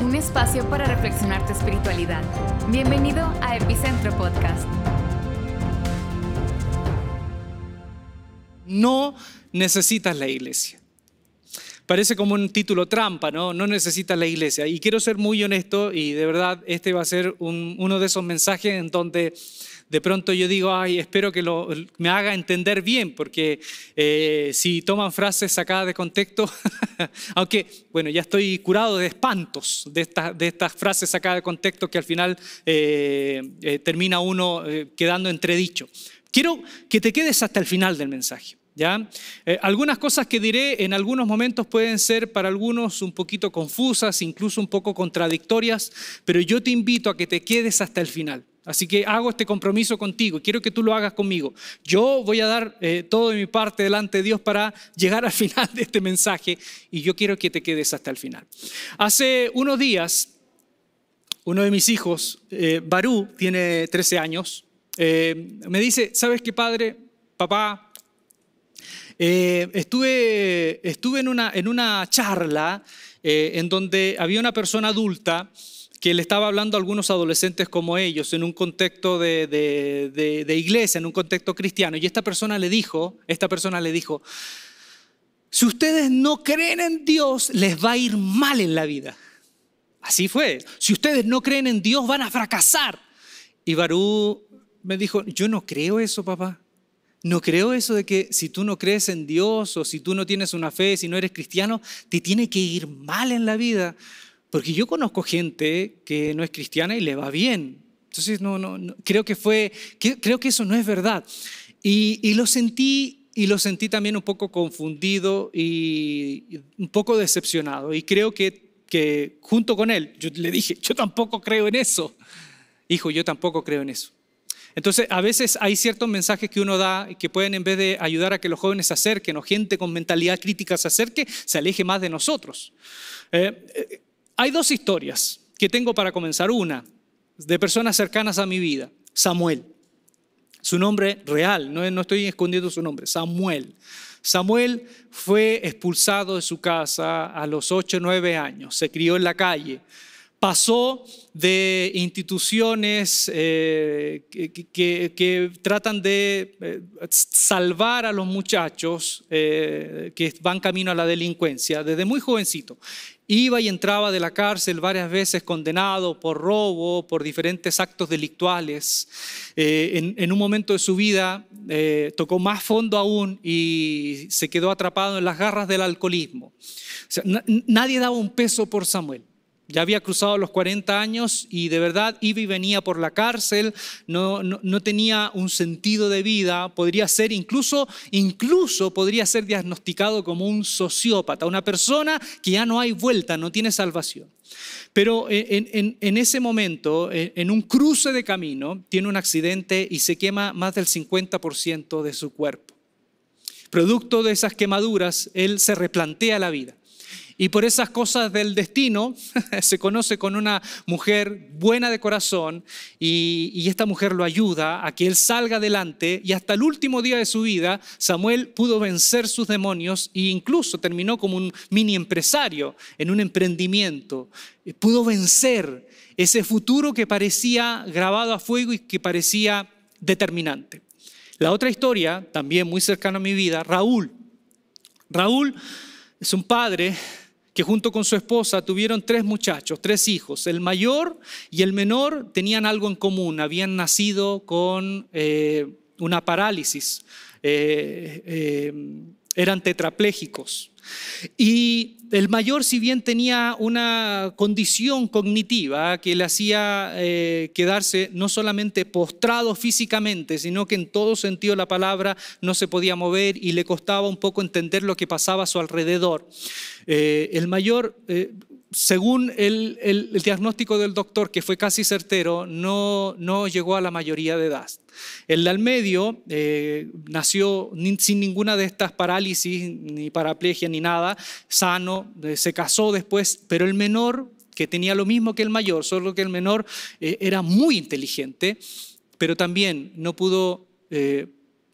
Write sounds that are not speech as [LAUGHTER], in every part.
un espacio para reflexionar tu espiritualidad. Bienvenido a Epicentro Podcast. No necesitas la iglesia. Parece como un título trampa, ¿no? No necesitas la iglesia. Y quiero ser muy honesto y de verdad este va a ser uno de esos mensajes en donde de pronto yo digo, ay, espero que lo, me haga entender bien, porque eh, si toman frases sacadas de contexto, [LAUGHS] aunque, bueno, ya estoy curado de espantos de, de estas frases sacadas de contexto que al final eh, eh, termina uno quedando entredicho. Quiero que te quedes hasta el final del mensaje. ¿Ya? algunas cosas que diré en algunos momentos pueden ser para algunos un poquito confusas, incluso un poco contradictorias, pero yo te invito a que te quedes hasta el final. Así que hago este compromiso contigo, quiero que tú lo hagas conmigo. Yo voy a dar eh, todo de mi parte delante de Dios para llegar al [LAUGHS] final de este mensaje y yo quiero que te quedes hasta el final. Hace unos días, uno de mis hijos, eh, Barú, tiene 13 años, eh, me dice, ¿sabes qué padre, papá? estuve estuve en, una, en una charla en donde había una persona adulta que le estaba hablando a algunos adolescentes como ellos en un contexto de, iglesia, en un contexto cristiano. Y esta persona le dijo, esta persona le dijo, si ustedes no creen en Dios, les va a ir mal en la vida. Así fue. Si ustedes no creen en Dios, van a fracasar. Y Barú me dijo, yo no creo eso, papá. No creo eso de que si tú no crees en Dios o si tú no tienes una fe, si no eres cristiano, te tiene que ir mal en la vida. Porque yo conozco gente que no es cristiana y le va bien. Entonces, no, no, creo que fue, creo que eso no es verdad. Y, lo sentí y lo sentí también un poco confundido y, un poco decepcionado. Y creo que, que junto con él, yo le dije, yo tampoco creo en eso. Hijo, yo tampoco creo en eso. Entonces, a veces hay ciertos mensajes que uno da y que pueden, en vez de ayudar a que los jóvenes se acerquen o gente con mentalidad crítica se acerque, se aleje más de nosotros. Eh, eh, hay dos historias que tengo para comenzar. Una, de personas cercanas a mi vida. Samuel. Su nombre real, no, estoy escondiendo su nombre, Samuel. Samuel fue expulsado de su casa a los 8 o 9 años, se crió en la calle, pasó de instituciones eh, que, tratan de eh, salvar a los muchachos eh, que van camino a la delincuencia desde muy jovencito. Iba y entraba de la cárcel varias veces condenado por robo, por diferentes actos delictuales. Eh, en, un momento de su vida eh, tocó más fondo aún y se quedó atrapado en las garras del alcoholismo. nadie daba un peso por Samuel. Ya había cruzado los 40 años y de verdad iba y venía por la cárcel, no, no, tenía un sentido de vida, podría ser incluso, incluso podría ser diagnosticado como un sociópata, una persona que ya no hay vuelta, no tiene salvación. Pero en, en, ese momento, en un cruce de camino, tiene un accidente y se quema más del 50% de su cuerpo. Producto de esas quemaduras, él se replantea la vida. Y por esas cosas del destino [LAUGHS] se conoce con una mujer buena de corazón y, esta mujer lo ayuda a que él salga adelante y hasta el último día de su vida Samuel pudo vencer sus demonios e incluso terminó como un mini empresario en un emprendimiento. Pudo vencer ese futuro que parecía grabado a fuego y que parecía determinante. La otra historia, también muy cercana a mi vida, Raúl. Raúl es un padre que junto con su esposa tuvieron tres muchachos, tres hijos. El mayor y el menor tenían algo en común, habían nacido con eh, una parálisis, eh, eh, eran tetraplégicos. Y el mayor, si bien tenía una condición cognitiva que le hacía eh, quedarse no solamente postrado físicamente, sino que en todo sentido la palabra no se podía mover y le costaba un poco entender lo que pasaba a su alrededor. Eh, el mayor eh, según el, diagnóstico del doctor, que fue casi certero, no, llegó a la mayoría de edad. El de al medio nació sin ninguna de estas parálisis, ni paraplegia, ni nada, sano, eh, se casó después, pero el menor, que tenía lo mismo que el mayor, solo que el menor eh, era muy inteligente, pero también no pudo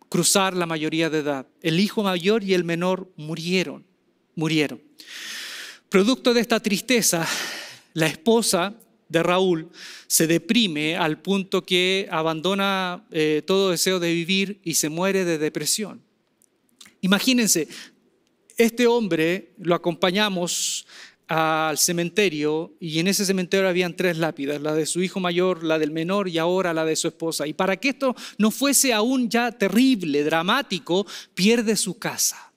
cruzar la mayoría de edad. El hijo mayor y el menor murieron, murieron. Producto de esta tristeza, la esposa de Raúl se deprime al punto que abandona eh, todo deseo de vivir y se muere de depresión. Imagínense, este hombre lo acompañamos al cementerio y en ese cementerio habían tres lápidas, la de su hijo mayor, la del menor y ahora la de su esposa. Y para que esto no fuese aún ya terrible, dramático, pierde su casa.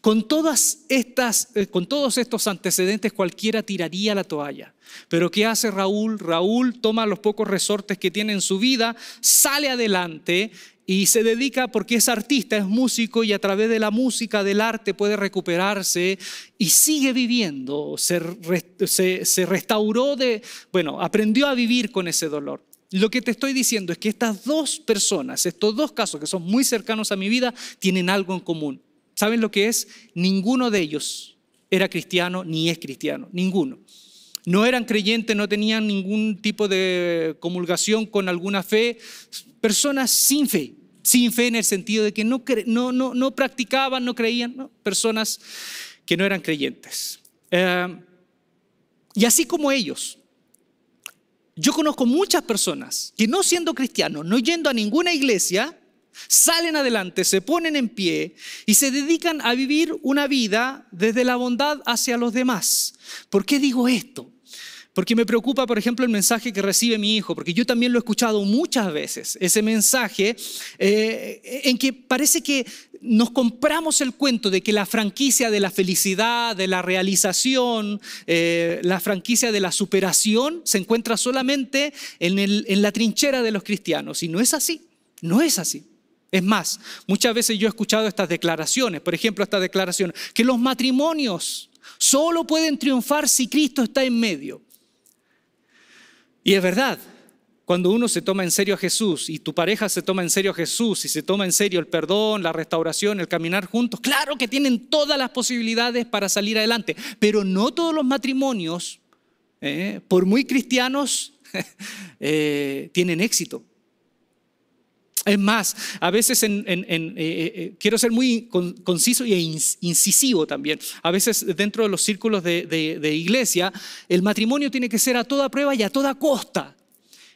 Con, todas estas, eh, con todos estos antecedentes cualquiera tiraría la toalla. Pero ¿qué hace Raúl? Raúl toma los pocos resortes que tiene en su vida, sale adelante y se dedica porque es artista, es músico y a través de la música, del arte puede recuperarse y sigue viviendo, se, restauró de, bueno, aprendió a vivir con ese dolor. Lo que te estoy diciendo es que estas dos personas, estos dos casos que son muy cercanos a mi vida, tienen algo en común. ¿Saben lo que es? Ninguno de ellos era cristiano ni es cristiano, ninguno. No eran creyentes, no tenían ningún tipo de comulgación con alguna fe, personas sin fe, sin fe en el sentido de que no, no, no, practicaban, no creían, personas que no eran creyentes. Eh, y así como ellos, yo conozco muchas personas que no siendo cristianos, no yendo a ninguna iglesia, salen adelante, se ponen en pie y se dedican a vivir una vida desde la bondad hacia los demás. ¿Por qué digo esto? Porque me preocupa, por ejemplo, el mensaje que recibe mi hijo, porque yo también lo he escuchado muchas veces, ese mensaje eh, en que parece que nos compramos el cuento de que la franquicia de la felicidad, de la realización, eh, la franquicia de la superación se encuentra solamente en, en la trinchera de los cristianos. Y no es así, no es así. Es más, muchas veces yo he escuchado estas declaraciones, por ejemplo, esta declaración, que los matrimonios solo pueden triunfar si Cristo está en medio. Y es verdad, cuando uno se toma en serio a Jesús y tu pareja se toma en serio a Jesús y se toma en serio el perdón, la restauración, el caminar juntos, claro que tienen todas las posibilidades para salir adelante, pero no todos los matrimonios, eh, por muy cristianos, [LAUGHS] eh, tienen éxito. Es más, a veces eh, quiero ser muy conciso e incisivo también. A veces dentro de los círculos de iglesia, el matrimonio tiene que ser a toda prueba y a toda costa.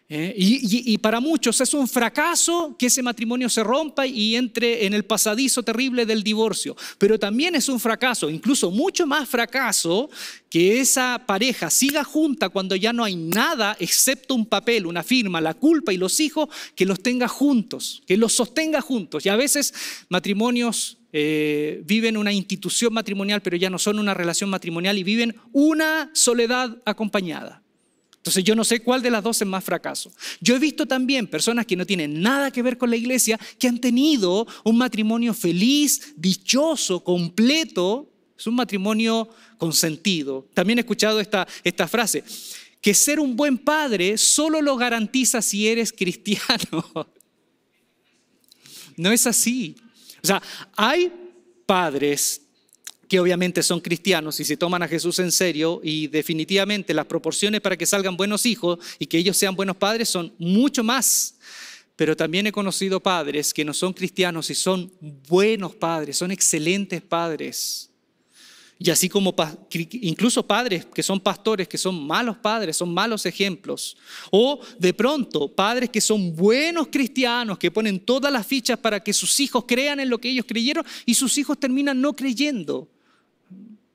¿Eh? Y, para muchos es un fracaso que ese matrimonio se rompa y entre en el pasadizo terrible del divorcio. Pero también es un fracaso, incluso mucho más fracaso, que esa pareja siga junta cuando ya no hay nada excepto un papel, una firma, la culpa y los hijos, que los tenga juntos, que los sostenga juntos. Y a veces matrimonios eh, viven una institución matrimonial, pero ya no son una relación matrimonial y viven una soledad acompañada. Entonces yo no sé cuál de las dos es más fracaso. Yo he visto también personas que no tienen nada que ver con la iglesia, que han tenido un matrimonio feliz, dichoso, completo. Es un matrimonio con sentido. También he escuchado esta, esta frase, que ser un buen padre solo lo garantiza si eres [LAUGHS] cristiano. No es así. O sea, hay padres que obviamente son cristianos y se toman a Jesús en serio y definitivamente las proporciones para que salgan buenos hijos y que ellos sean buenos padres son mucho más. Pero también he conocido padres que no son cristianos y son buenos padres, son excelentes padres. Y así como incluso padres que son pastores, que son malos padres, son malos ejemplos. O de pronto padres que son buenos cristianos, que ponen todas las fichas para que sus hijos crean en lo que ellos creyeron y sus hijos terminan no creyendo.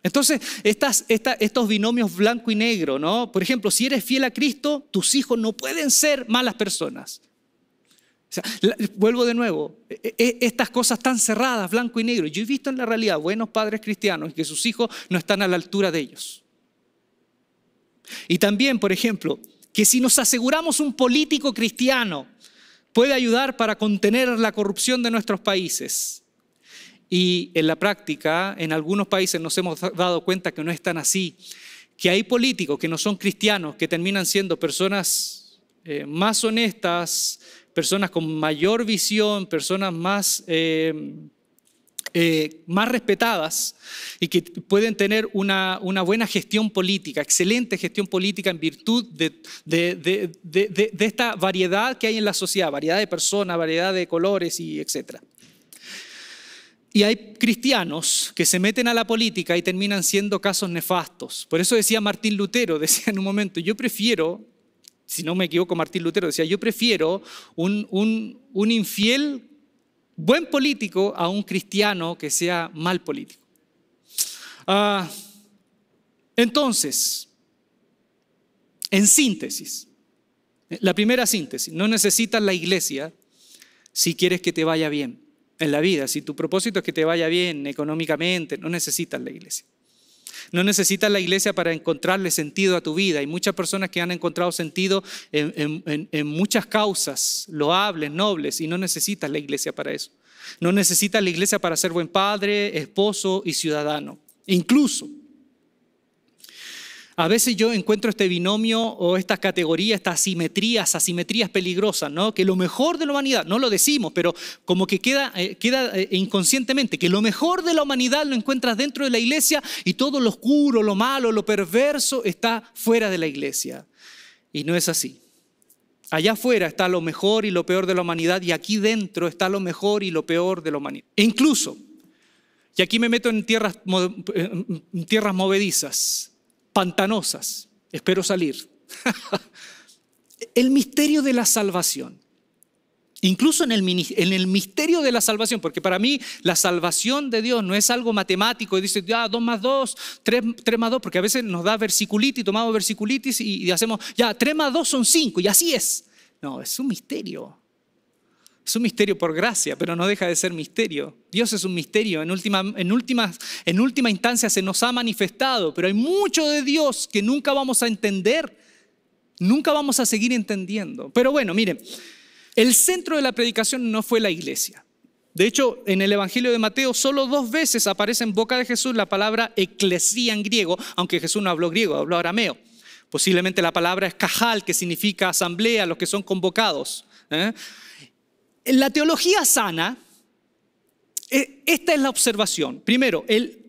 Entonces, estos binomios blanco y negro, ¿no? Por ejemplo, si eres fiel a Cristo, tus hijos no pueden ser malas personas. vuelvo de nuevo, e, e, estas cosas tan cerradas, blanco y negro. Yo he visto en la realidad buenos padres cristianos que sus hijos no están a la altura de ellos. Y también, por ejemplo, que si nos aseguramos un político cristiano puede ayudar para contener la corrupción de nuestros países, y en la práctica, en algunos países nos hemos dado cuenta que no es tan así, que hay políticos que no son cristianos, que terminan siendo personas eh, más honestas, personas con mayor visión, personas más, eh, eh, más respetadas y que pueden tener una, una, buena gestión política, excelente gestión política en virtud de, de, de, de, esta variedad que hay en la sociedad, variedad de personas, variedad de colores y etcétera. Y hay cristianos que se meten a la política y terminan siendo casos nefastos. Por eso decía Martín Lutero, [LAUGHS] decía en un momento, yo prefiero, si no me equivoco, Martín Lutero decía, yo prefiero un, un, infiel buen político a un cristiano que sea mal político. Ah, entonces, en síntesis, la primera síntesis, no necesitas la iglesia si quieres que te vaya bien en la vida. Si tu propósito es que te vaya bien económicamente, no necesitas la iglesia. No necesitas la iglesia para encontrarle sentido a tu vida. Hay muchas personas que han encontrado sentido en, muchas causas loables, nobles, y no necesitas la iglesia para eso. No necesitas la iglesia para ser buen padre, esposo y ciudadano. Incluso a veces yo encuentro este binomio o estas categorías, estas asimetrías, asimetrías peligrosas, ¿no? Que lo mejor de la humanidad, no lo decimos, pero como que queda, eh, eh, inconscientemente, que lo mejor de la humanidad lo encuentras dentro de la iglesia y todo lo oscuro, lo malo, lo perverso está fuera de la iglesia. Y no es así. Allá afuera está lo mejor y lo peor de la humanidad y aquí dentro está lo mejor y lo peor de la humanidad. E incluso, y aquí me meto en tierras, en tierras movedizas, pantanosas. Espero salir. [LAUGHS] el misterio de la salvación. Incluso en el, misterio de la salvación, porque para mí la salvación de Dios no es algo matemático, y dice, ya, dos más dos, tres, más dos, porque a veces nos da versiculitis, tomamos versiculitis y hacemos, ya, tres más dos son cinco, y así es. No, es un misterio. Es un misterio por gracia, pero no deja de ser misterio. Dios es un misterio. En última, instancia se nos ha manifestado, pero hay mucho de Dios que nunca vamos a entender, nunca vamos a seguir entendiendo. Pero bueno, miren, el centro de la predicación no fue la iglesia. De hecho, en el Evangelio de Mateo solo dos veces aparece en boca de Jesús la palabra eclesía en griego, aunque Jesús no habló griego, habló arameo. Posiblemente la palabra es cajal, que significa asamblea, los que son convocados. ¿eh? En la teología sana, eh, esta es la observación. Primero, el,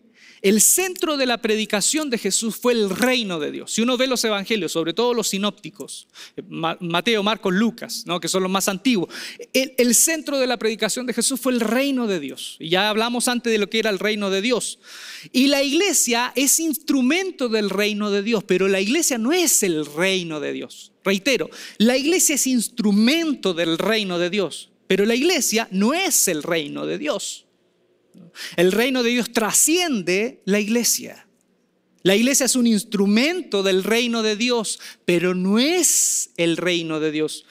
centro de la predicación de Jesús fue el reino de Dios. Si uno ve los evangelios, sobre todo los sinópticos, eh, Mateo, Marcos, Lucas, ¿no? que son los más antiguos, el, centro de la predicación de Jesús fue el reino de Dios. Y ya hablamos antes de lo que era el reino de Dios. Y la iglesia es instrumento del reino de Dios, pero la iglesia no es el reino de Dios. Reitero, la iglesia es instrumento del reino de Dios. Pero la iglesia no es el reino de Dios. El reino de Dios trasciende la iglesia. La iglesia es un instrumento del reino de Dios, pero no es el reino de Dios.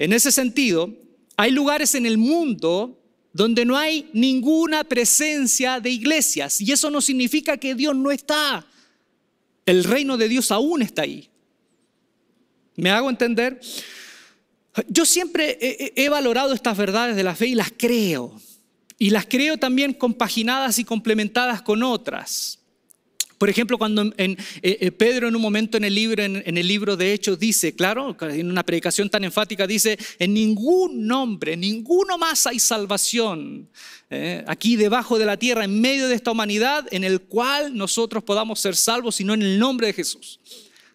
En ese sentido, hay lugares en el mundo donde no hay ninguna presencia de iglesias y eso no significa que Dios no está. El reino de Dios aún está ahí. ¿Me hago entender? Yo siempre he, valorado estas verdades de la fe y las creo. Y las creo también compaginadas y complementadas con otras. Por ejemplo, cuando eh, eh, Pedro en un momento en el, libro, en, el libro de Hechos dice, claro, en una predicación tan enfática dice, en ningún nombre, ninguno más hay salvación eh, aquí debajo de la tierra, en medio de esta humanidad, en el cual nosotros podamos ser salvos, sino en el nombre de Jesús.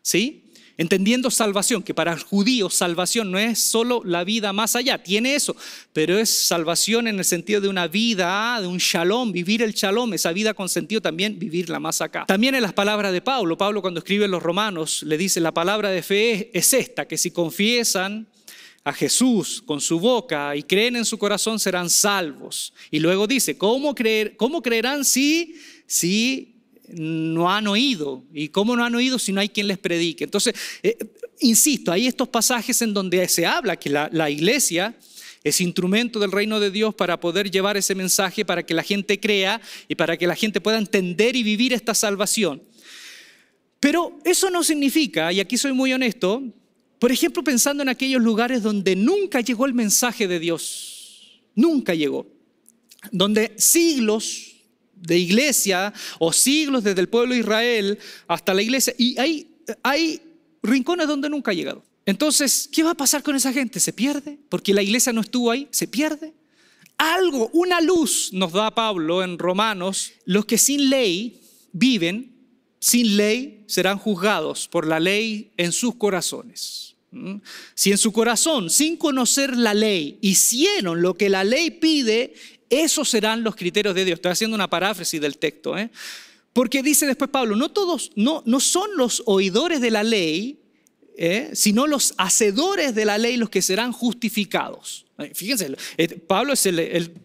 ¿Sí? Entendiendo salvación, que para el judío salvación no es solo la vida más allá, tiene eso, pero es salvación en el sentido de una vida, de un shalom, vivir el shalom, esa vida con sentido también vivirla más acá. También en las palabras de Pablo, Pablo cuando escribe en los romanos le dice, la palabra de fe es esta, que si confiesan a Jesús con su boca y creen en su corazón serán salvos. Y luego dice, ¿cómo, cómo creerán si, si no han oído. ¿Y cómo no han oído si no hay quien les predique? Entonces, eh, insisto, hay estos pasajes en donde se habla que la, la iglesia es instrumento del reino de Dios para poder llevar ese mensaje, para que la gente crea y para que la gente pueda entender y vivir esta salvación. Pero eso no significa, y aquí soy muy honesto, por ejemplo, pensando en aquellos lugares donde nunca llegó el mensaje de Dios, nunca llegó, donde siglos de iglesia o siglos desde el pueblo de Israel hasta la iglesia y hay, hay rincones donde nunca ha llegado. Entonces, ¿qué va a pasar con esa gente? ¿Se pierde? Porque la iglesia no estuvo ahí, ¿se pierde? Algo, una luz nos da Pablo en Romanos, los que sin ley viven, sin ley serán juzgados por la ley en sus corazones. ¿Mm? Si en su corazón, sin conocer la ley, hicieron lo que la ley pide, esos serán los criterios de Dios. Estoy haciendo una paráfrasis del texto. ¿eh? Porque dice después Pablo, no todos, no, no son los oidores de la ley, ¿eh? sino los hacedores de la ley los que serán justificados. Fíjense, eh, Pablo es el,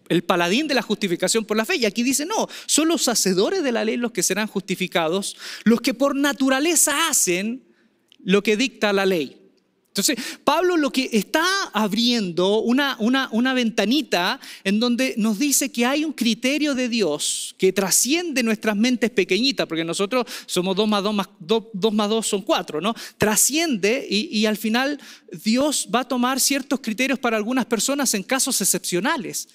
el, paladín de la justificación por la fe y aquí dice, no, son los hacedores de la ley los que serán justificados, los que por naturaleza hacen lo que dicta la ley. Entonces, Pablo lo que está abriendo una, una, una, ventanita en donde nos dice que hay un criterio de Dios que trasciende nuestras mentes pequeñitas, porque nosotros somos dos más dos, más, dos, más dos son cuatro, ¿no? Trasciende y, y al final Dios va a tomar ciertos criterios para algunas personas en casos excepcionales.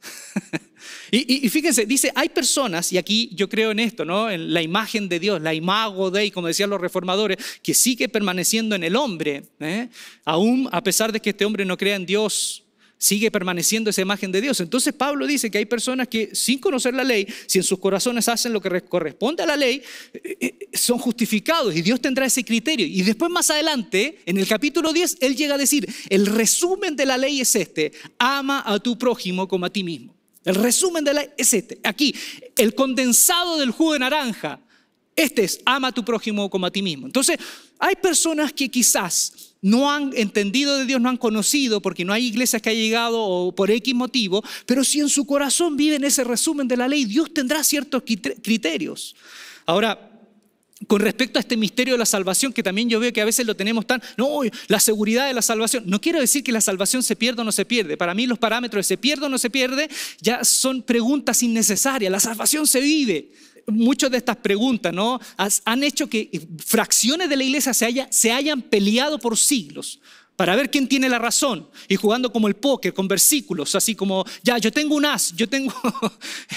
[LAUGHS] Y, fíjense, dice, hay personas, y aquí yo creo en esto, ¿no? En la imagen de Dios, la imago de, como decían los reformadores, que sigue permaneciendo en el hombre, ¿eh? aún a pesar de que este hombre no crea en Dios, sigue permaneciendo esa imagen de Dios. Entonces Pablo dice que hay personas que sin conocer la ley, si en sus corazones hacen lo que corresponde a la ley, eh, eh, son justificados y Dios tendrá ese criterio. Y después más adelante, en el capítulo 10, él llega a decir, el resumen de la ley es este, ama a tu prójimo como a ti mismo. El resumen de la es este. Aquí, el condensado del jugo de naranja. Este es, ama a tu prójimo como a ti mismo. Entonces, hay personas que quizás no han entendido de Dios, no han conocido, porque no hay iglesias que hayan llegado o por X motivo, pero si en su corazón viven ese resumen de la ley, Dios tendrá ciertos criterios. Ahora, con respecto a este misterio de la salvación, que también yo veo que a veces lo tenemos tan, no, la seguridad de la salvación. No quiero decir que la salvación se pierda o no se pierde. Para mí los parámetros de se pierde o no se pierde ya son preguntas innecesarias. La salvación se vive. Muchas de estas preguntas ¿no? han hecho que fracciones de la iglesia se, se hayan peleado por siglos para ver quién tiene la razón y jugando como el póker con versículos, así como, ya, yo tengo un as, yo tengo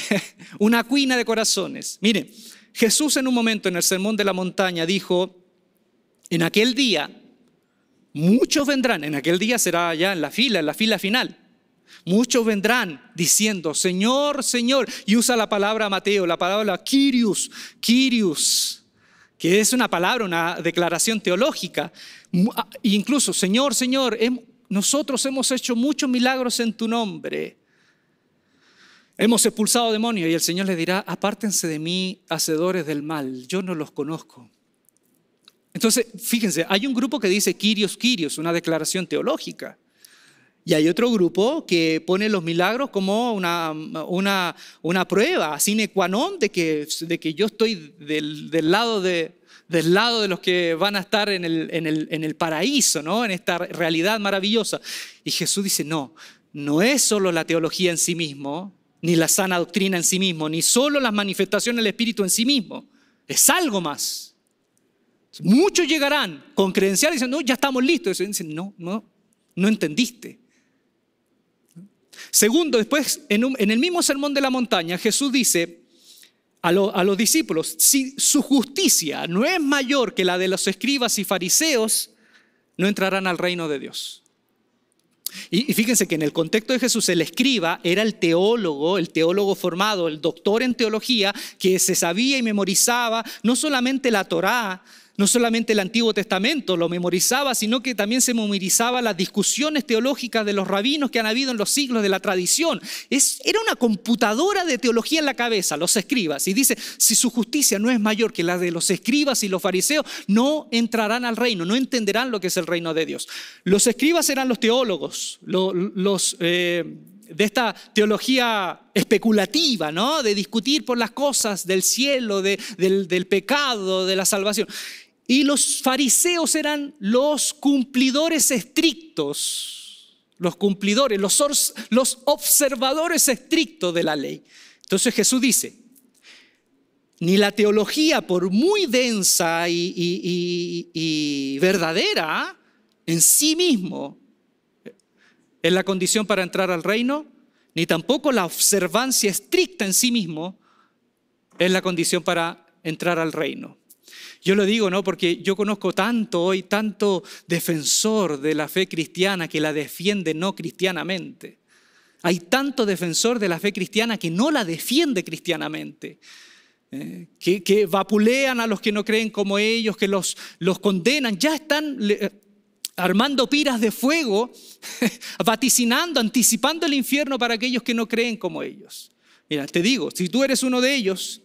[LAUGHS] una cuina de corazones. Miren, Jesús en un momento en el Sermón de la Montaña dijo, en aquel día, muchos vendrán, en aquel día será ya en la fila, en la fila final. Muchos vendrán diciendo, Señor, Señor, y usa la palabra Mateo, la palabra Kyrios, Kyrios, que es una palabra, una declaración teológica. Ah, incluso, Señor, Señor, nosotros hemos hecho muchos milagros en tu nombre. Hemos expulsado demonios y el Señor le dirá, apártense de mí, hacedores del mal, yo no los conozco. Entonces, fíjense, hay un grupo que dice Kyrios, Kyrios, una declaración teológica. Y hay otro grupo que pone los milagros como una, una, una prueba sine qua non de que, de que yo estoy del, del, lado de, del lado de los que van a estar en el, en, el, en el paraíso, ¿no? en esta realidad maravillosa. Y Jesús dice, no, no es solo la teología en sí mismo, ni la sana doctrina en sí mismo, ni solo las manifestaciones del Espíritu en sí mismo. Es algo más. Muchos llegarán con credenciales diciendo, no, ya estamos listos. Y dicen, no, no, no entendiste. Segundo, después, en, el mismo sermón de la montaña, Jesús dice a los discípulos, si su justicia no es mayor que la de los escribas y fariseos, no entrarán al reino de Dios. Y, fíjense que en el contexto de Jesús el escriba era el teólogo, el teólogo formado, el doctor en teología que se sabía y memorizaba no solamente la Torá, no solamente el Antiguo Testamento lo memorizaba, sino que también se memorizaba las discusiones teológicas de los rabinos que han habido en los siglos de la tradición. Era una computadora de teología en la cabeza, los escribas. Y dice, si su justicia no es mayor que la de los escribas y los fariseos, no entrarán al reino, no entenderán lo que es el reino de Dios. Los escribas eran los teólogos, los... Eh, de esta teología especulativa, ¿no? De discutir por las cosas del cielo, del, pecado, de la salvación. Y los fariseos eran los cumplidores estrictos, los cumplidores, los, observadores estrictos de la ley. Entonces Jesús dice, ni la teología, por muy densa y, verdadera en sí mismo, es la condición para entrar al reino, ni tampoco la observancia estricta en sí mismo es la condición para entrar al reino. Yo lo digo, ¿no? Porque yo conozco tanto hoy, tanto defensor de la fe cristiana que la defiende no cristianamente. Hay tanto defensor de la fe cristiana que no la defiende cristianamente. Eh, que, vapulean a los que no creen como ellos, que los, los condenan. Ya están armando piras de fuego, [LAUGHS] vaticinando, anticipando el infierno para aquellos que no creen como ellos. Mira, te digo, si tú eres uno de ellos,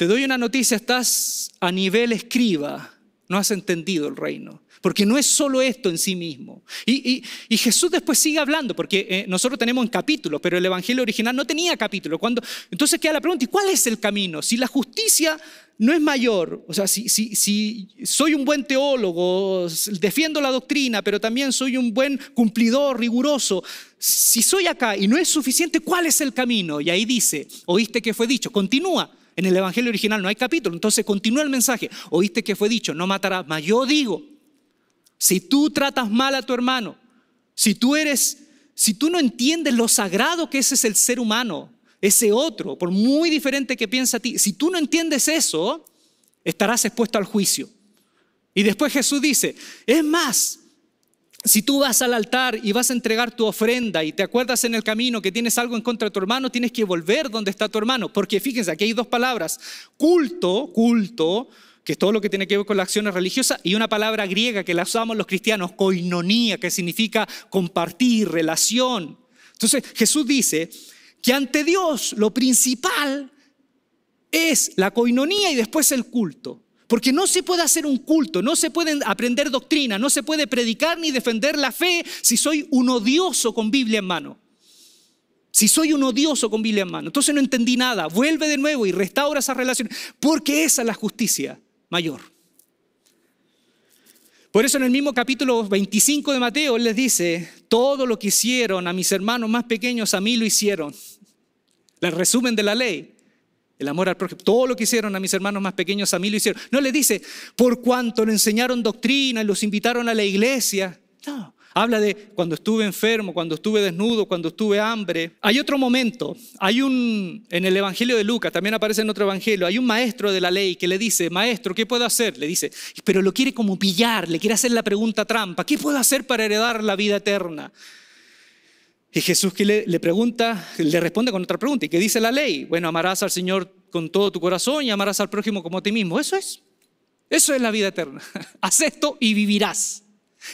te doy una noticia, estás a nivel escriba, no has entendido el reino. Porque no es solo esto en sí mismo. Y, Jesús después sigue hablando, porque eh, nosotros tenemos un capítulo, pero el Evangelio original no tenía capítulo. Cuando, entonces queda la pregunta, ¿y cuál es el camino? Si la justicia no es mayor, o sea, si, si soy un buen teólogo, defiendo la doctrina, pero también soy un buen cumplidor, riguroso, si soy acá y no es suficiente, ¿cuál es el camino? Y ahí dice, oíste que fue dicho, continúa. En el Evangelio original no hay capítulo, entonces continúa el mensaje. Oíste que fue dicho, no matarás, mas yo digo, si tú tratas mal a tu hermano, si tú eres, si tú no entiendes lo sagrado que ese es el ser humano, ese otro, por muy diferente que piensa a ti, si tú no entiendes eso, estarás expuesto al juicio. Y después Jesús dice, es más, si tú vas al altar y vas a entregar tu ofrenda y te acuerdas en el camino que tienes algo en contra de tu hermano, tienes que volver donde está tu hermano. Porque fíjense, aquí hay dos palabras. Culto, culto, que es todo lo que tiene que ver con las acciones religiosas, y una palabra griega que la usamos los cristianos, koinonía, que significa compartir, relación. Entonces Jesús dice que ante Dios lo principal es la koinonía y después el culto. Porque no se puede hacer un culto, no se puede aprender doctrina, no se puede predicar ni defender la fe si soy un odioso con Biblia en mano. Si soy un odioso con Biblia en mano, entonces no entendí nada. Vuelve de nuevo y restaura esa relación, porque esa es la justicia mayor. Por eso en el mismo capítulo 25 de Mateo, Él les dice, todo lo que hicieron a mis hermanos más pequeños, a mí lo hicieron. El resumen de la ley, el amor al prójimo, todo lo que hicieron a mis hermanos más pequeños, a mí lo hicieron. No le dice, por cuanto le enseñaron doctrina y los invitaron a la iglesia. No, Habla de cuando estuve enfermo, cuando estuve desnudo, cuando estuve hambre. Hay otro momento, hay un, en el Evangelio de Lucas, también aparece en otro Evangelio, hay un maestro de la ley que le dice, maestro, ¿qué puedo hacer? Le dice, pero lo quiere como pillar, le quiere hacer la pregunta trampa, ¿qué puedo hacer para heredar la vida eterna? Y Jesús que le, pregunta, le responde con otra pregunta, ¿y qué dice la ley? Bueno, amarás al Señor con todo tu corazón y amarás al prójimo como a ti mismo. Eso es, eso es la vida eterna. [LAUGHS] Haz esto y vivirás.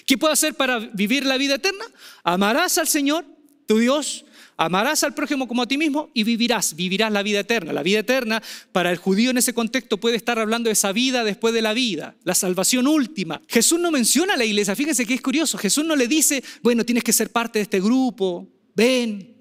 ¿Qué puedo hacer para vivir la vida eterna? Amarás al Señor, tu Dios, amarás al prójimo como a ti mismo y vivirás, vivirás la vida eterna. La vida eterna para el judío en ese contexto puede estar hablando de esa vida después de la vida, la salvación última. Jesús no menciona a la iglesia, fíjense que es curioso, Jesús no le dice, bueno, tienes que ser parte de este grupo, ven,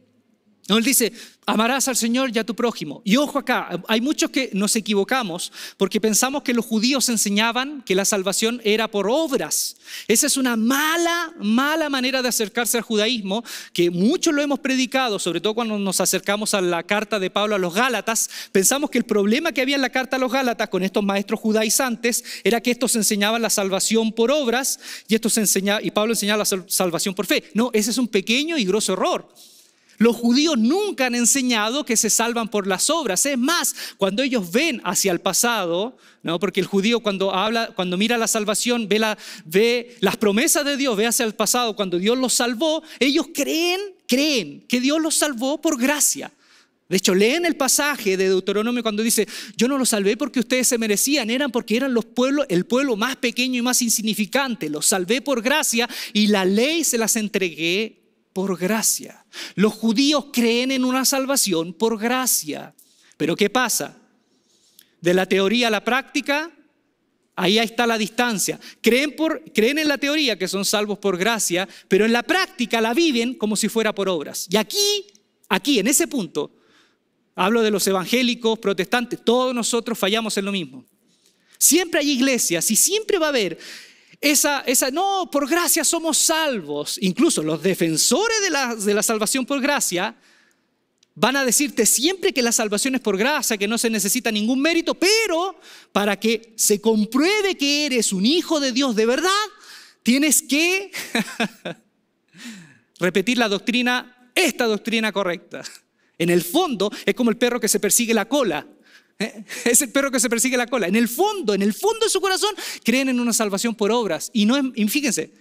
no, él dice, amarás al Señor y a tu prójimo. Y ojo acá, hay muchos que nos equivocamos porque pensamos que los judíos enseñaban que la salvación era por obras. Esa es una mala, mala manera de acercarse al judaísmo, que muchos lo hemos predicado, sobre todo cuando nos acercamos a la carta de Pablo a los Gálatas. Pensamos que el problema que había en la carta a los Gálatas con estos maestros judaizantes era que estos enseñaban la salvación por obras y, estos enseñaba, y Pablo enseñaba la salvación por fe. No, ese es un pequeño y grosso error. Los judíos nunca han enseñado que se salvan por las obras. Es más, cuando ellos ven hacia el pasado, ¿no? porque el judío cuando habla, cuando mira la salvación, ve, la, ve las promesas de Dios, ve hacia el pasado, cuando Dios los salvó, ellos creen, creen que Dios los salvó por gracia. De hecho, leen el pasaje de Deuteronomio cuando dice, yo no los salvé porque ustedes se merecían, eran porque eran los pueblos, el pueblo más pequeño y más insignificante. Los salvé por gracia y la ley se las entregué por gracia. Los judíos creen en una salvación por gracia. Pero ¿qué pasa? De la teoría a la práctica, ahí está la distancia. Creen, en la teoría que son salvos por gracia, pero en la práctica la viven como si fuera por obras. Y aquí, aquí, en ese punto, hablo de los evangélicos, protestantes, todos nosotros fallamos en lo mismo. Siempre hay iglesias y siempre va a haber esa, esa, no, por gracia somos salvos. Incluso los defensores de la, de la salvación por gracia van a decirte siempre que la salvación es por gracia, que no se necesita ningún mérito, pero para que se compruebe que eres un hijo de Dios de verdad, tienes que [LAUGHS] repetir la doctrina, esta doctrina correcta. En el fondo es como el perro que se persigue la cola. ¿Eh? Es el perro que se persigue la cola. En el fondo, en el fondo de su corazón, creen en una salvación por obras. Y no, fíjense,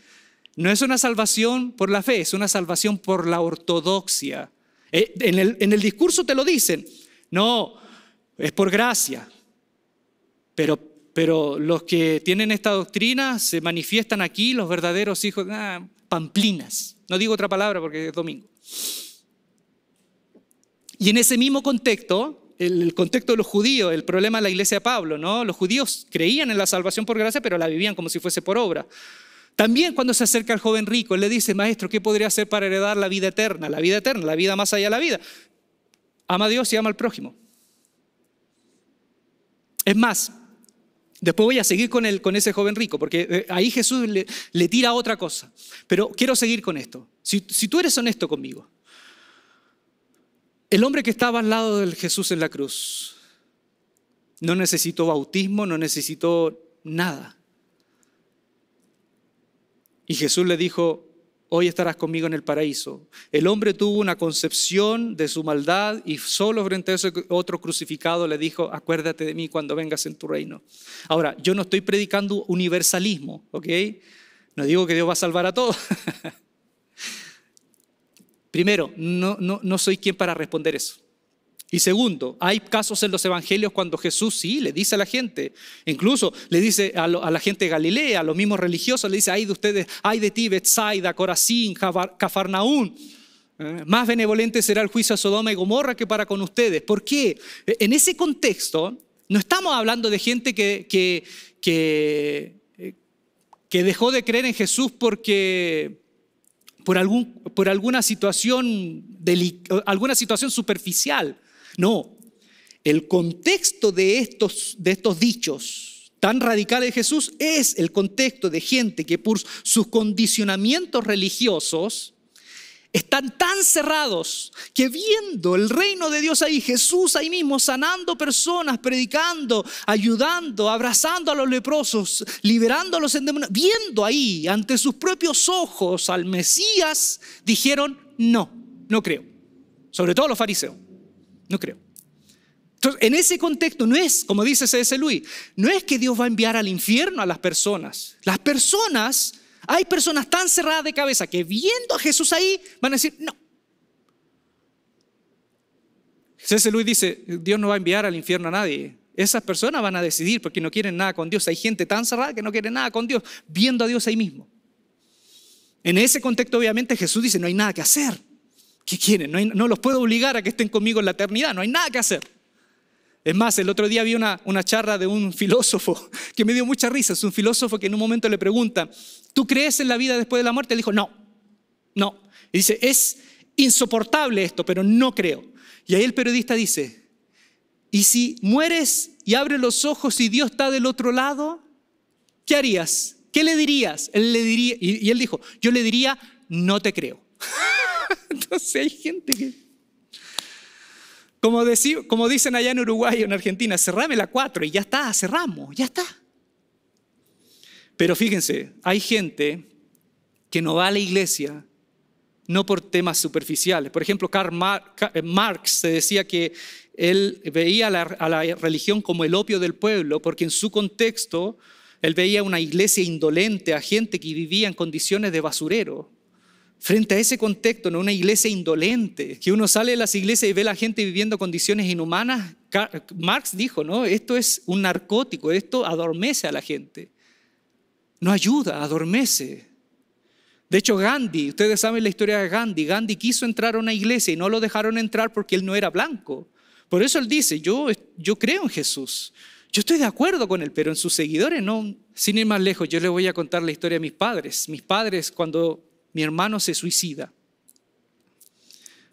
no es una salvación por la fe, es una salvación por la ortodoxia. Eh, en el, en el discurso te lo dicen, no, es por gracia. Pero pero los que tienen esta doctrina se manifiestan aquí, los verdaderos hijos, ah, pamplinas. No digo otra palabra porque es domingo. Y en ese mismo contexto, el, contexto de los judíos, el problema de la iglesia de Pablo, ¿no? Los judíos creían en la salvación por gracia, pero la vivían como si fuese por obra. También cuando se acerca al joven rico, él le dice, maestro, ¿qué podría hacer para heredar la vida eterna? La vida eterna, la vida más allá de la vida. Ama a Dios y ama al prójimo. Es más, después voy a seguir con, el, con ese joven rico, porque eh, ahí Jesús le, tira otra cosa. Pero quiero seguir con esto. Si, si tú eres honesto conmigo, el hombre que estaba al lado del Jesús en la cruz no necesitó bautismo, no necesitó nada. Y Jesús le dijo, hoy estarás conmigo en el paraíso. El hombre tuvo una concepción de su maldad y solo frente a ese otro crucificado le dijo, acuérdate de mí cuando vengas en tu reino. Ahora, yo no estoy predicando universalismo, ¿ok? No digo que Dios va a salvar a todos. [LAUGHS] Primero, no, no, no soy quien para responder eso. Y segundo, hay casos en los evangelios cuando Jesús sí le dice a la gente, incluso le dice a, la gente de Galilea, a los mismos religiosos, le dice, ay de ustedes, ay de ti, Betsaida, Corazín, Cafarnaún. ¿eh? Más benevolente será el juicio a Sodoma y Gomorra que para con ustedes. ¿Por qué? En ese contexto, no estamos hablando de gente que, que, que, que dejó de creer en Jesús porque, por, algún, por alguna, situación alguna situación superficial. No, el contexto de estos, de estos dichos tan radicales de Jesús es el contexto de gente que por sus condicionamientos religiosos están tan cerrados que viendo el reino de Dios ahí, Jesús ahí mismo sanando personas, predicando, ayudando, abrazando a los leprosos, liberando a los endemoniados, viendo ahí ante sus propios ojos al Mesías, dijeron, no, no creo. Sobre todo los fariseos. No creo. Entonces, en ese contexto no es, como dice C.S. Luis, no es que Dios va a enviar al infierno a las personas. Las personas, hay personas tan cerradas de cabeza que viendo a Jesús ahí van a decir, no. C.S. Luis dice, Dios no va a enviar al infierno a nadie. Esas personas van a decidir porque no quieren nada con Dios. Hay gente tan cerrada que no quiere nada con Dios, viendo a Dios ahí mismo. En ese contexto, obviamente, Jesús dice, no hay nada que hacer. ¿Qué quieren? No, los puedo obligar a que estén conmigo en la eternidad, no hay nada que hacer. Es más, el otro día vi una, una charla de un filósofo que me dio mucha risa. Es un filósofo que en un momento le pregunta, ¿tú crees en la vida después de la muerte? Él dijo, no, no. Y dice, es insoportable esto, pero no creo. Y ahí el periodista dice, ¿y si mueres y abres los ojos y Dios está del otro lado? ¿Qué harías? ¿Qué le dirías? Él le diría, y él dijo, yo le diría, no te creo. [LAUGHS] Entonces hay gente que... Como, dicen allá en Uruguay o en Argentina, cerrame la cuatro y ya está, cerramos, ya está. Pero fíjense, hay gente que no va a la iglesia no por temas superficiales. Por ejemplo, Karl eh, Marx se decía que él veía a la religión como el opio del pueblo, porque en su contexto él veía una iglesia indolente a gente que vivía en condiciones de basurero. Frente a ese contexto, ¿no? una iglesia indolente, que uno sale de las iglesias y ve a la gente viviendo condiciones inhumanas, Marx dijo, ¿no? Esto es un narcótico, esto adormece a la gente. No ayuda, adormece. De hecho, Gandhi, ustedes saben la historia de Gandhi, Gandhi quiso entrar a una iglesia y no lo dejaron entrar porque él no era blanco. Por eso él dice, yo, yo creo en Jesús, yo estoy de acuerdo con él, pero en sus seguidores no. Sin ir más lejos, yo les voy a contar la historia de mis padres. Mis padres, cuando mi hermano se suicida.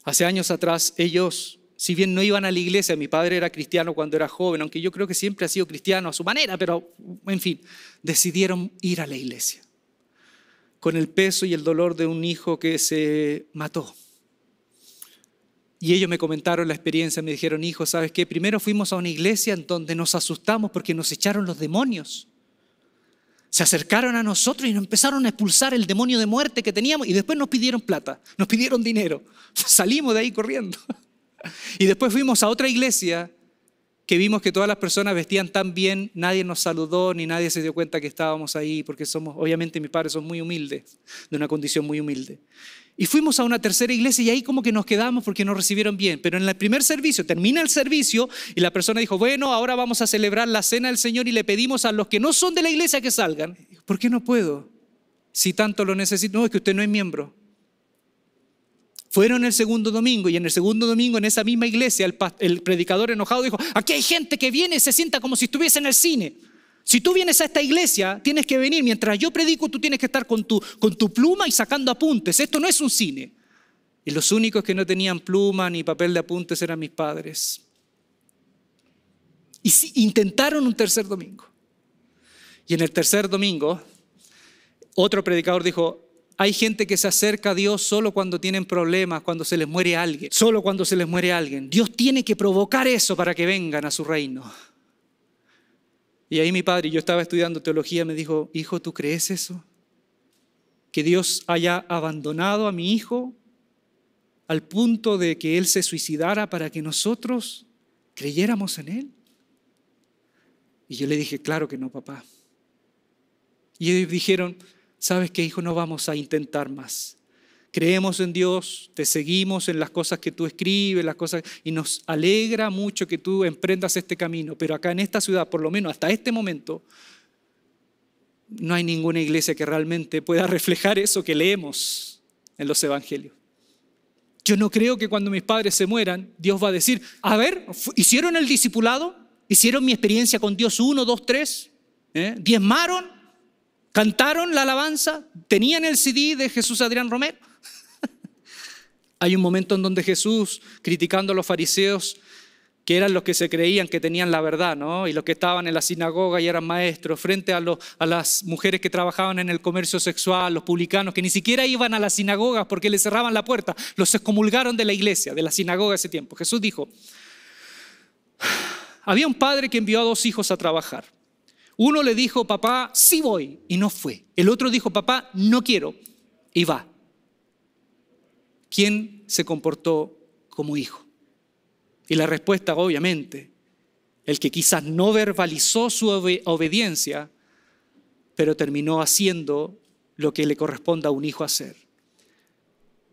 Hace años atrás ellos, si bien no iban a la iglesia, mi padre era cristiano cuando era joven, aunque yo creo que siempre ha sido cristiano a su manera, pero en fin, decidieron ir a la iglesia con el peso y el dolor de un hijo que se mató. Y ellos me comentaron la experiencia, me dijeron, hijo, ¿sabes qué? Primero fuimos a una iglesia en donde nos asustamos porque nos echaron los demonios se acercaron a nosotros y nos empezaron a expulsar el demonio de muerte que teníamos y después nos pidieron plata, nos pidieron dinero. [LAUGHS] Salimos de ahí corriendo. [LAUGHS] Y después fuimos a otra iglesia que vimos que todas las personas vestían tan bien, nadie nos saludó ni nadie se dio cuenta que estábamos ahí, porque somos, obviamente mis padres son muy humildes, de una condición muy humilde. Y fuimos a una tercera iglesia y ahí como que nos quedamos porque nos recibieron bien. Pero en el primer servicio, termina el servicio y la persona dijo, bueno, ahora vamos a celebrar la cena del Señor y le pedimos a los que no son de la iglesia que salgan. ¿Por qué no puedo? Si tanto lo necesito. No, es que usted no es miembro. Fueron el segundo domingo y en el segundo domingo en esa misma iglesia el, predicador enojado dijo, aquí hay gente que viene y se sienta como si estuviese en el cine. Si tú vienes a esta iglesia, tienes que venir. Mientras yo predico, tú tienes que estar con tu, pluma y sacando apuntes. Esto no es un cine. Y los únicos que no tenían pluma ni papel de apuntes eran mis padres. Y intentaron un tercer domingo. Y en el tercer domingo, otro predicador dijo, hay gente que se acerca a Dios solo cuando tienen problemas, cuando se les muere alguien, solo cuando se les muere alguien. Dios tiene que provocar eso para que vengan a su reino. Y ahí mi padre, yo estaba estudiando teología, me dijo, hijo, ¿tú crees eso? Que Dios haya abandonado a mi hijo al punto de que él se suicidara para que nosotros creyéramos en él. Y yo le dije, claro que no, papá. Y ellos dijeron, ¿sabes qué, hijo? No vamos a intentar más. Creemos en Dios, te seguimos en las cosas que tú escribes, las cosas y nos alegra mucho que tú emprendas este camino, pero acá en esta ciudad, por lo menos hasta este momento, no hay ninguna iglesia que realmente pueda reflejar eso que leemos en los evangelios. Yo no creo que cuando mis padres se mueran, Dios va a decir, a ver, ¿hicieron el discipulado? ¿Hicieron mi experiencia con Dios uno, dos, tres? ¿Eh? ¿Diezmaron? ¿Cantaron la alabanza? ¿Tenían el CD de Jesús Adrián Romero? [LAUGHS] Hay un momento en donde Jesús, criticando a los fariseos, que eran los que se creían que tenían la verdad, ¿no? Y los que estaban en la sinagoga y eran maestros, frente a, a las mujeres que trabajaban en el comercio sexual, los publicanos, que ni siquiera iban a las sinagogas porque les cerraban la puerta, los excomulgaron de la iglesia, de la sinagoga ese tiempo. Jesús dijo, [SIGHS] había un padre que envió a dos hijos a trabajar. Uno le dijo, papá, sí voy, y no fue. El otro dijo, papá, no quiero, y va. ¿Quién se comportó como hijo? Y la respuesta, obviamente, el que quizás no verbalizó su obediencia, pero terminó haciendo lo que le corresponde a un hijo hacer.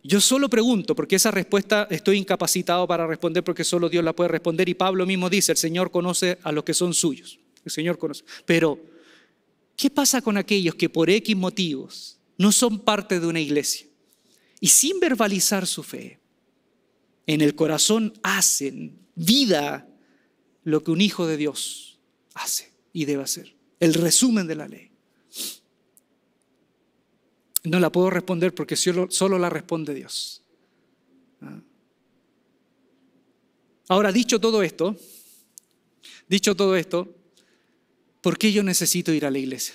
Yo solo pregunto, porque esa respuesta estoy incapacitado para responder porque solo Dios la puede responder y Pablo mismo dice, el Señor conoce a los que son suyos. El Señor conoce. Pero, ¿qué pasa con aquellos que por X motivos no son parte de una iglesia y sin verbalizar su fe, en el corazón hacen vida lo que un hijo de Dios hace y debe hacer? El resumen de la ley. No la puedo responder porque solo, solo la responde Dios. Ah. Ahora, dicho todo esto, dicho todo esto, ¿por qué yo necesito ir a la iglesia?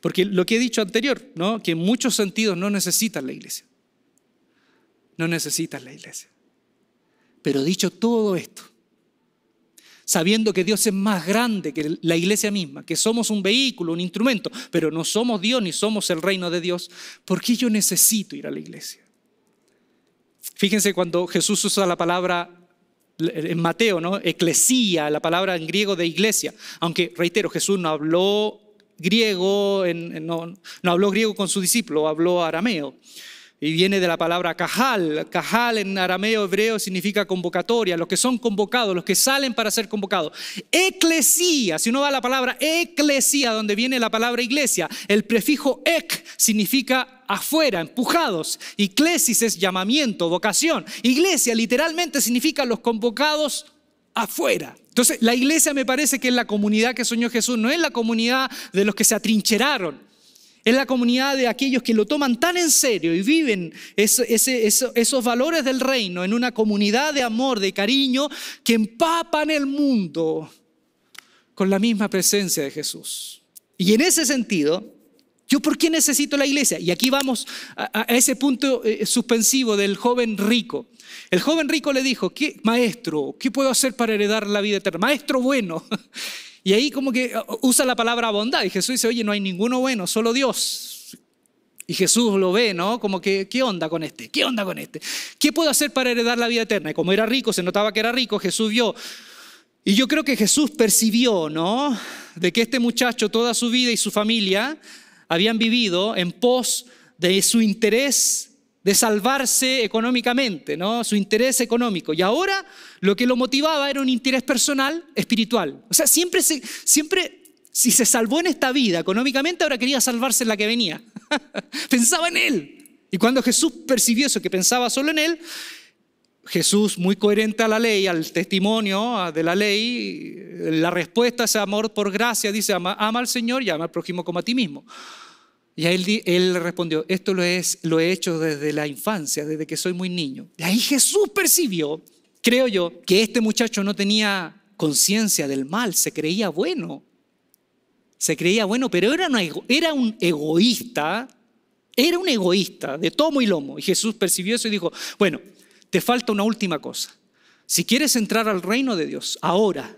Porque lo que he dicho anterior, ¿no? que en muchos sentidos no necesitas la iglesia. No necesitas la iglesia. Pero dicho todo esto, sabiendo que Dios es más grande que la iglesia misma, que somos un vehículo, un instrumento, pero no somos Dios ni somos el reino de Dios, ¿por qué yo necesito ir a la iglesia? Fíjense cuando Jesús usa la palabra en Mateo, ¿no? Eclesía, la palabra en griego de iglesia. Aunque, reitero, Jesús no habló griego, no, no habló griego con su discípulo, habló arameo. Y viene de la palabra cajal. Cajal en arameo hebreo significa convocatoria, los que son convocados, los que salen para ser convocados. Eclesía, si uno va a la palabra eclesía, donde viene la palabra iglesia, el prefijo ek significa afuera, empujados. Eclesis es llamamiento, vocación. Iglesia literalmente significa los convocados afuera. Entonces, la iglesia me parece que es la comunidad que soñó Jesús, no es la comunidad de los que se atrincheraron, es la comunidad de aquellos que lo toman tan en serio y viven esos valores del reino en una comunidad de amor, de cariño, que empapan el mundo con la misma presencia de Jesús. Y en ese sentido, ¿yo por qué necesito la iglesia? Y aquí vamos a, ese punto eh, suspensivo del joven rico. El joven rico le dijo, ¿qué, maestro, ¿qué puedo hacer para heredar la vida eterna? Maestro bueno. Y ahí como que uh, usa la palabra bondad. Y Jesús dice, oye, no hay ninguno bueno, solo Dios. Y Jesús lo ve, ¿no? Como que, ¿qué onda con este? ¿Qué onda con este? ¿Qué puedo hacer para heredar la vida eterna? Y como era rico, se notaba que era rico, Jesús vio. Y yo creo que Jesús percibió, ¿no? De que este muchacho toda su vida y su familia habían vivido en pos de su interés de salvarse económicamente, ¿no? Su interés económico. Y ahora lo que lo motivaba era un interés personal, espiritual. O sea, siempre, si se salvó en esta vida económicamente, ahora quería salvarse en la que venía. [LAUGHS] Pensaba en él. Y cuando Jesús percibió eso, que pensaba solo en él, Jesús, muy coherente a la ley, al testimonio de la ley, la respuesta a ese amor por gracia dice, ama, al Señor y ama al prójimo como a ti mismo. Y él, respondió, esto lo, es, lo he hecho desde la infancia, desde que soy muy niño. Y ahí Jesús percibió, creo yo, que este muchacho no tenía conciencia del mal, se creía bueno. Se creía bueno, pero era, era un egoísta, era un egoísta de tomo y lomo. Y Jesús percibió eso y dijo, bueno, te falta una última cosa. Si quieres entrar al reino de Dios, ahora,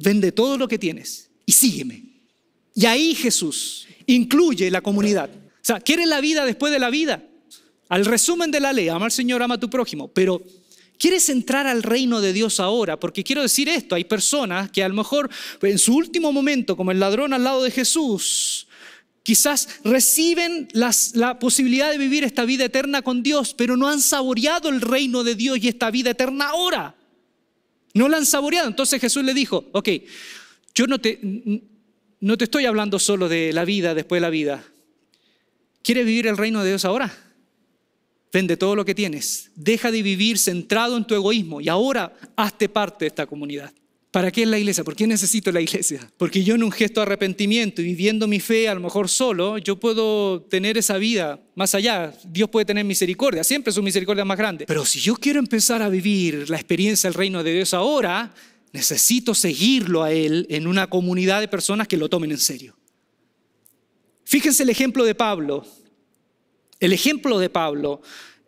vende todo lo que tienes y sígueme. Y ahí Jesús incluye la comunidad. O sea, ¿quieres la vida después de la vida? Al resumen de la ley, ama al Señor, ama a tu prójimo, pero ¿quieres entrar al reino de Dios ahora? Porque quiero decir esto, hay personas que a lo mejor en su último momento, como el ladrón al lado de Jesús, quizás reciben la posibilidad de vivir esta vida eterna con Dios, pero no han saboreado el reino de Dios y esta vida eterna ahora. No la han saboreado. Entonces Jesús le dijo, ok, yo no te, no te estoy hablando solo de la vida después de la vida. ¿Quieres vivir el reino de Dios ahora? Vende todo lo que tienes. Deja de vivir centrado en tu egoísmo y ahora hazte parte de esta comunidad. ¿Para qué es la iglesia? ¿Por qué necesito la iglesia? Porque yo en un gesto de arrepentimiento y viviendo mi fe a lo mejor solo, yo puedo tener esa vida más allá. Dios puede tener misericordia, siempre su misericordia más grande. Pero si yo quiero empezar a vivir la experiencia del reino de Dios ahora, necesito seguirlo a Él en una comunidad de personas que lo tomen en serio. Fíjense el ejemplo de Pablo. El ejemplo de Pablo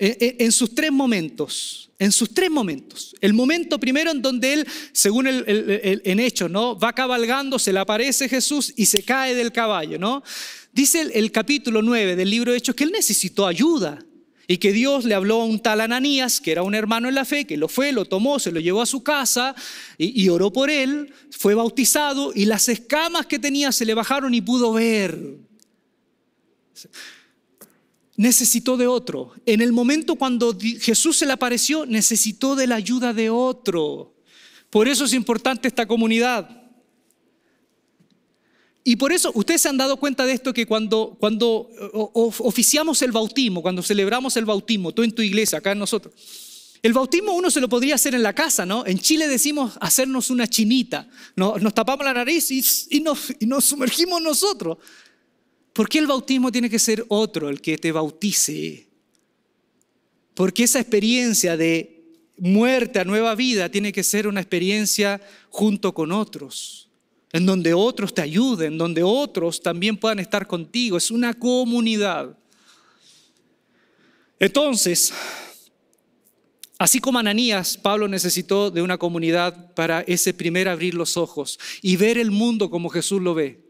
en sus tres momentos, en sus tres momentos. El momento primero en donde él, según el, en Hechos, ¿no? va cabalgando, se le aparece Jesús y se cae del caballo. ¿no? Dice el, capítulo 9 del libro de Hechos que él necesitó ayuda y que Dios le habló a un tal Ananías, que era un hermano en la fe, que lo fue, lo tomó, se lo llevó a su casa y, oró por él, fue bautizado y las escamas que tenía se le bajaron y pudo ver. Necesitó de otro. En el momento cuando Jesús se le apareció, necesitó de la ayuda de otro. Por eso es importante esta comunidad. Y por eso ustedes se han dado cuenta de esto que cuando, cuando oficiamos el bautismo, cuando celebramos el bautismo, tú en tu iglesia, acá en nosotros, el bautismo uno se lo podría hacer en la casa, ¿no? En Chile decimos hacernos una chinita, nos tapamos la nariz y, nos, y nos sumergimos nosotros. ¿Por qué el bautismo tiene que ser otro el que te bautice? Porque esa experiencia de muerte a nueva vida tiene que ser una experiencia junto con otros en donde otros te ayuden, donde otros también puedan estar contigo. Es una comunidad. Entonces, así como Ananías, Pablo necesitó de una comunidad para ese primer abrir los ojos y ver el mundo como Jesús lo ve.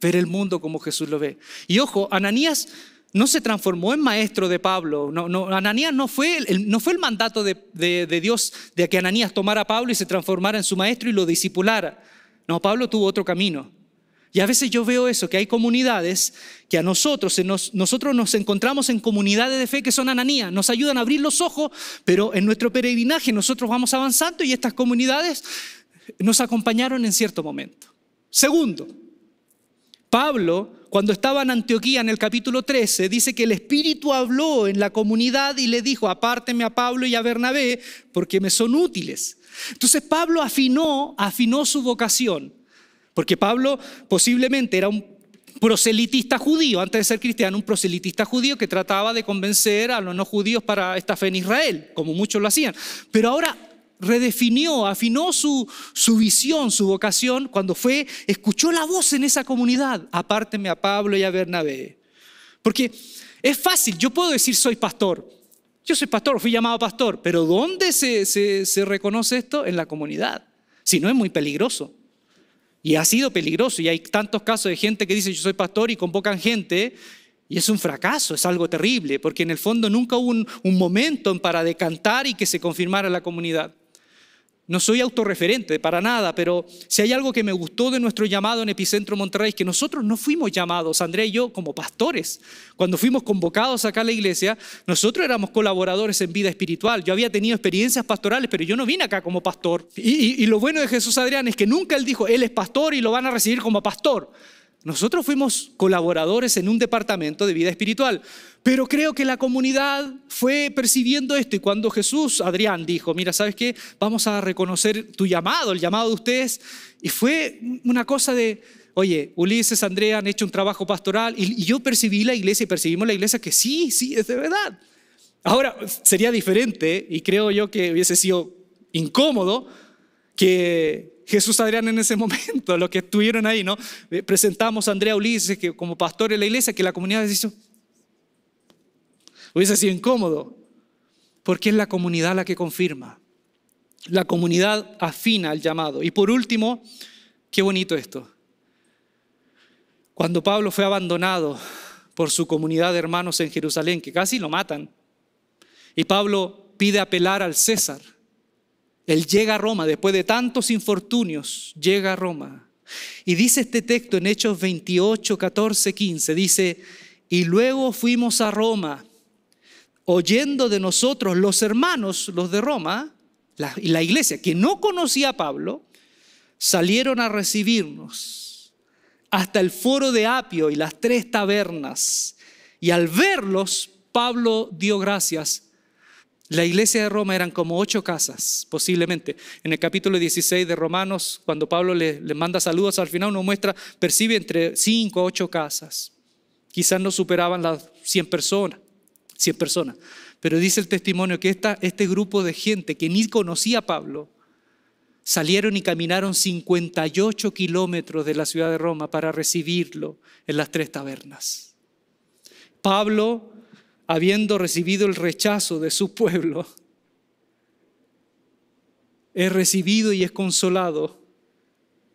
Ver el mundo como Jesús lo ve. Y ojo, Ananías no se transformó en maestro de Pablo. No, no, Ananías no fue, el, mandato de, de Dios de que Ananías tomara a Pablo y se transformara en su maestro y lo discipulara. No, Pablo tuvo otro camino. Y a veces yo veo eso, que hay comunidades que a nosotros, nosotros nos encontramos en comunidades de fe que son ananías, nos ayudan a abrir los ojos, pero en nuestro peregrinaje nosotros vamos avanzando y estas comunidades nos acompañaron en cierto momento. Segundo, Pablo, cuando estaba en Antioquía en el capítulo 13, dice que el Espíritu habló en la comunidad y le dijo, apárteme a Pablo y a Bernabé porque me son útiles. Entonces Pablo afinó, afinó su vocación, porque Pablo posiblemente era un proselitista judío, antes de ser cristiano, un proselitista judío que trataba de convencer a los no judíos para esta fe en Israel, como muchos lo hacían. Pero ahora redefinió, afinó su, su visión, su vocación, cuando fue, escuchó la voz en esa comunidad, apárteme a Pablo y a Bernabé. Porque es fácil, yo puedo decir soy pastor, yo soy pastor, fui llamado pastor, pero ¿dónde se, reconoce esto? En la comunidad. Si no, es muy peligroso. Y ha sido peligroso. Y hay tantos casos de gente que dice yo soy pastor y convocan gente y es un fracaso, es algo terrible, porque en el fondo nunca hubo un momento para decantar y que se confirmara la comunidad. No soy autorreferente para nada, pero si hay algo que me gustó de nuestro llamado en Epicentro Monterrey, es que nosotros no fuimos llamados, André y yo, como pastores. Cuando fuimos convocados acá a la iglesia, nosotros éramos colaboradores en vida espiritual. Yo había tenido experiencias pastorales, pero yo no vine acá como pastor. Y lo bueno de Jesús Adrián es que nunca él dijo, él es pastor y lo van a recibir como pastor. Nosotros fuimos colaboradores en un departamento de vida espiritual, pero creo que la comunidad fue percibiendo esto y cuando Jesús, Adrián, dijo, mira, ¿sabes qué? Vamos a reconocer tu llamado, el llamado de ustedes, y fue una cosa de, oye, Ulises, Andrea han hecho un trabajo pastoral y, yo percibí la iglesia y percibimos la iglesia que sí, sí, es de verdad. Ahora, sería diferente y creo yo que hubiese sido incómodo que Jesús Adrián en ese [LAUGHS] momento, los que estuvieron ahí, ¿no? Eh, presentamos a Andrea Ulises como pastor de la iglesia, que la comunidad hizo. Hubiese sido incómodo, porque es la comunidad la que confirma. La comunidad afina al llamado. Y por último, qué bonito esto. Cuando Pablo fue abandonado por su comunidad de hermanos en Jerusalén, que casi lo matan, y Pablo pide apelar al César, él llega a Roma, después de tantos infortunios, llega a Roma. Y dice este texto en Hechos 28, 14, 15, dice, y luego fuimos a Roma, oyendo de nosotros los hermanos, los de Roma, la, y la iglesia, que no conocía a Pablo, salieron a recibirnos hasta el foro de Apio y las tres tabernas. Y al verlos, Pablo dio gracias la iglesia de Roma eran como ocho casas, posiblemente. En el capítulo 16 de Romanos, cuando Pablo le, manda saludos, al final uno muestra, percibe entre cinco o ocho casas. Quizás no superaban las 100 personas, 100 personas. Pero dice el testimonio que esta, este grupo de gente que ni conocía a Pablo, salieron y caminaron 58 kilómetros de la ciudad de Roma para recibirlo en las tres tabernas. Pablo habiendo recibido el rechazo de su pueblo, es recibido y es consolado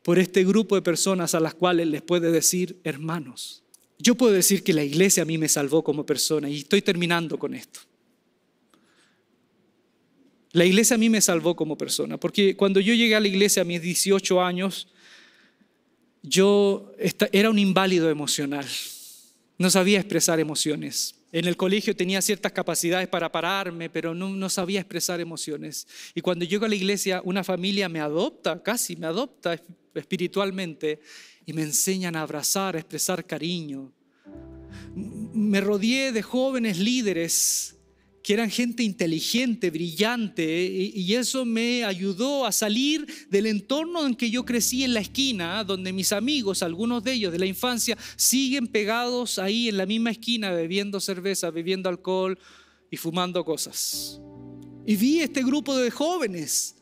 por este grupo de personas a las cuales les puede decir hermanos. Yo puedo decir que la iglesia a mí me salvó como persona y estoy terminando con esto. La iglesia a mí me salvó como persona, porque cuando yo llegué a la iglesia a mis 18 años, yo era un inválido emocional, no sabía expresar emociones. En el colegio tenía ciertas capacidades para pararme, pero no, sabía expresar emociones. Y cuando llego a la iglesia, una familia me adopta, casi me adopta espiritualmente y me enseñan a abrazar, a expresar cariño. Me rodeé de jóvenes líderes que eran gente inteligente, brillante, y, eso me ayudó a salir del entorno en que yo crecí en la esquina, donde mis amigos, algunos de ellos de la infancia, siguen pegados ahí en la misma esquina, bebiendo cerveza, bebiendo alcohol y fumando cosas. Y vi este grupo de jóvenes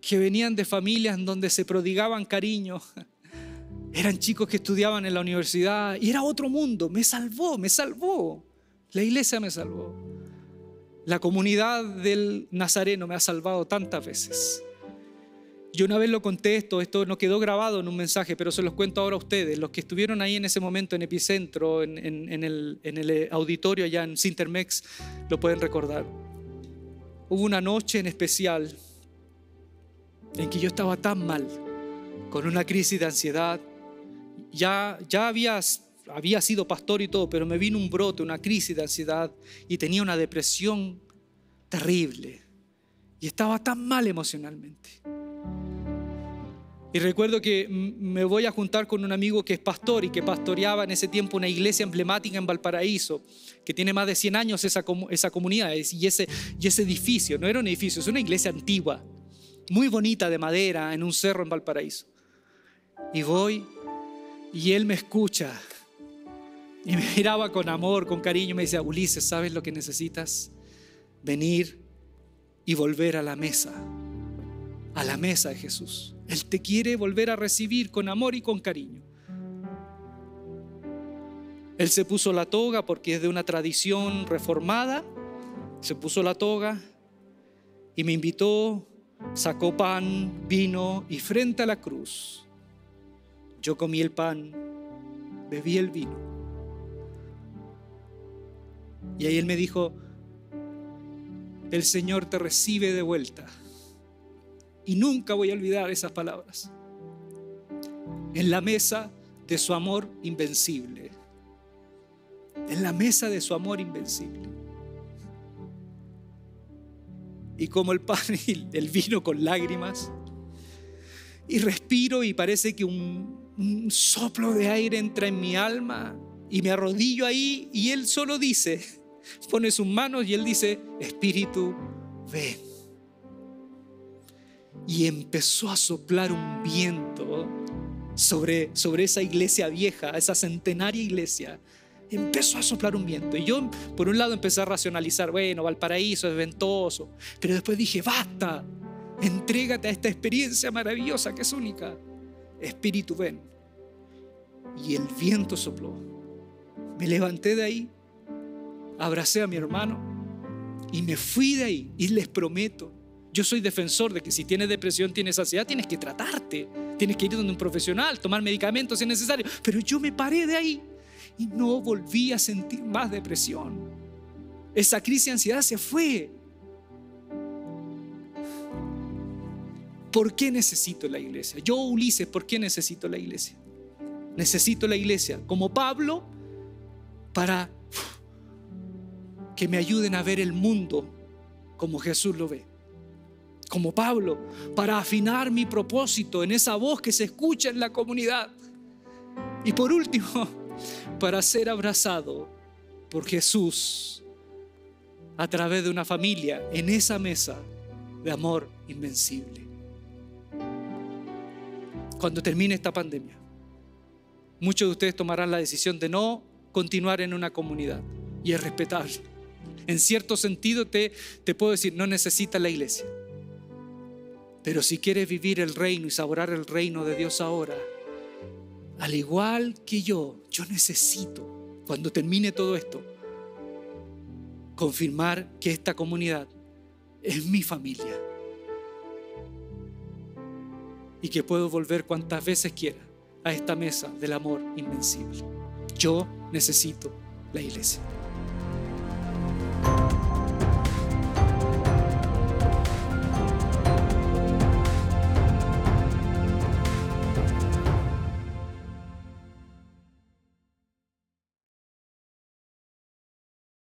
que venían de familias en donde se prodigaban cariño. [LAUGHS] Eran chicos que estudiaban en la universidad y era otro mundo. Me salvó, me salvó. La iglesia me salvó. La comunidad del Nazareno me ha salvado tantas veces. Yo una vez lo conté esto, esto no quedó grabado en un mensaje, pero se los cuento ahora a ustedes, los que estuvieron ahí en ese momento en Epicentro, en, el, en el auditorio allá en Sintermex, lo pueden recordar. Hubo una noche en especial en que yo estaba tan mal, con una crisis de ansiedad, ya, ya había había sido pastor y todo, pero me vino un brote, una crisis de ansiedad y tenía una depresión terrible. Y estaba tan mal emocionalmente. Y recuerdo que me voy a juntar con un amigo que es pastor y que pastoreaba en ese tiempo una iglesia emblemática en Valparaíso, que tiene más de 100 años esa, esa comunidad y ese, y ese edificio. No era un edificio, es una iglesia antigua, muy bonita de madera, en un cerro en Valparaíso. Y voy y él me escucha y me miraba con amor, con cariño, me decía, Ulises, ¿sabes lo que necesitas? Venir y volver a la mesa, a la mesa de Jesús. Él te quiere volver a recibir con amor y con cariño. Él se puso la toga porque es de una tradición reformada, se puso la toga y me invitó, sacó pan, vino y frente a la cruz, yo comí el pan, bebí el vino y ahí él me dijo, el Señor te recibe de vuelta. Y nunca voy a olvidar esas palabras. En la mesa de su amor invencible. En la mesa de su amor invencible. Y como el pan y el vino con lágrimas. Y respiro y parece que un, un soplo de aire entra en mi alma y me arrodillo ahí y él solo dice, pone sus manos y él dice, Espíritu, ven. Y empezó a soplar un viento sobre, sobre esa iglesia vieja, esa centenaria iglesia. Empezó a soplar un viento. Y yo, por un lado, empecé a racionalizar, bueno, Valparaíso es ventoso. Pero después dije, basta, entrégate a esta experiencia maravillosa que es única. Espíritu, ven. Y el viento sopló. Me levanté de ahí, abracé a mi hermano y me fui de ahí. Y les prometo, yo soy defensor de que si tienes depresión, tienes ansiedad, tienes que tratarte. Tienes que ir donde un profesional, tomar medicamentos si es necesario. Pero yo me paré de ahí y no volví a sentir más depresión. Esa crisis de ansiedad se fue. ¿Por qué necesito la iglesia? Yo, Ulises, ¿por qué necesito la iglesia? Necesito la iglesia como Pablo para que me ayuden a ver el mundo como Jesús lo ve. Como Pablo, para afinar mi propósito en esa voz que se escucha en la comunidad. Y por último, [LAUGHS] para ser abrazado por Jesús a través de una familia en esa mesa de amor invencible. Cuando termine esta pandemia, muchos de ustedes tomarán la decisión de no continuar en una comunidad y es respetable. En cierto sentido te, te puedo decir, no necesitas la iglesia. Pero si quieres vivir el reino y saborar el reino de Dios ahora, al igual que yo, yo necesito, cuando termine todo esto, confirmar que esta comunidad es mi familia y que puedo volver cuantas veces quiera a esta mesa del amor invencible. Yo necesito la iglesia.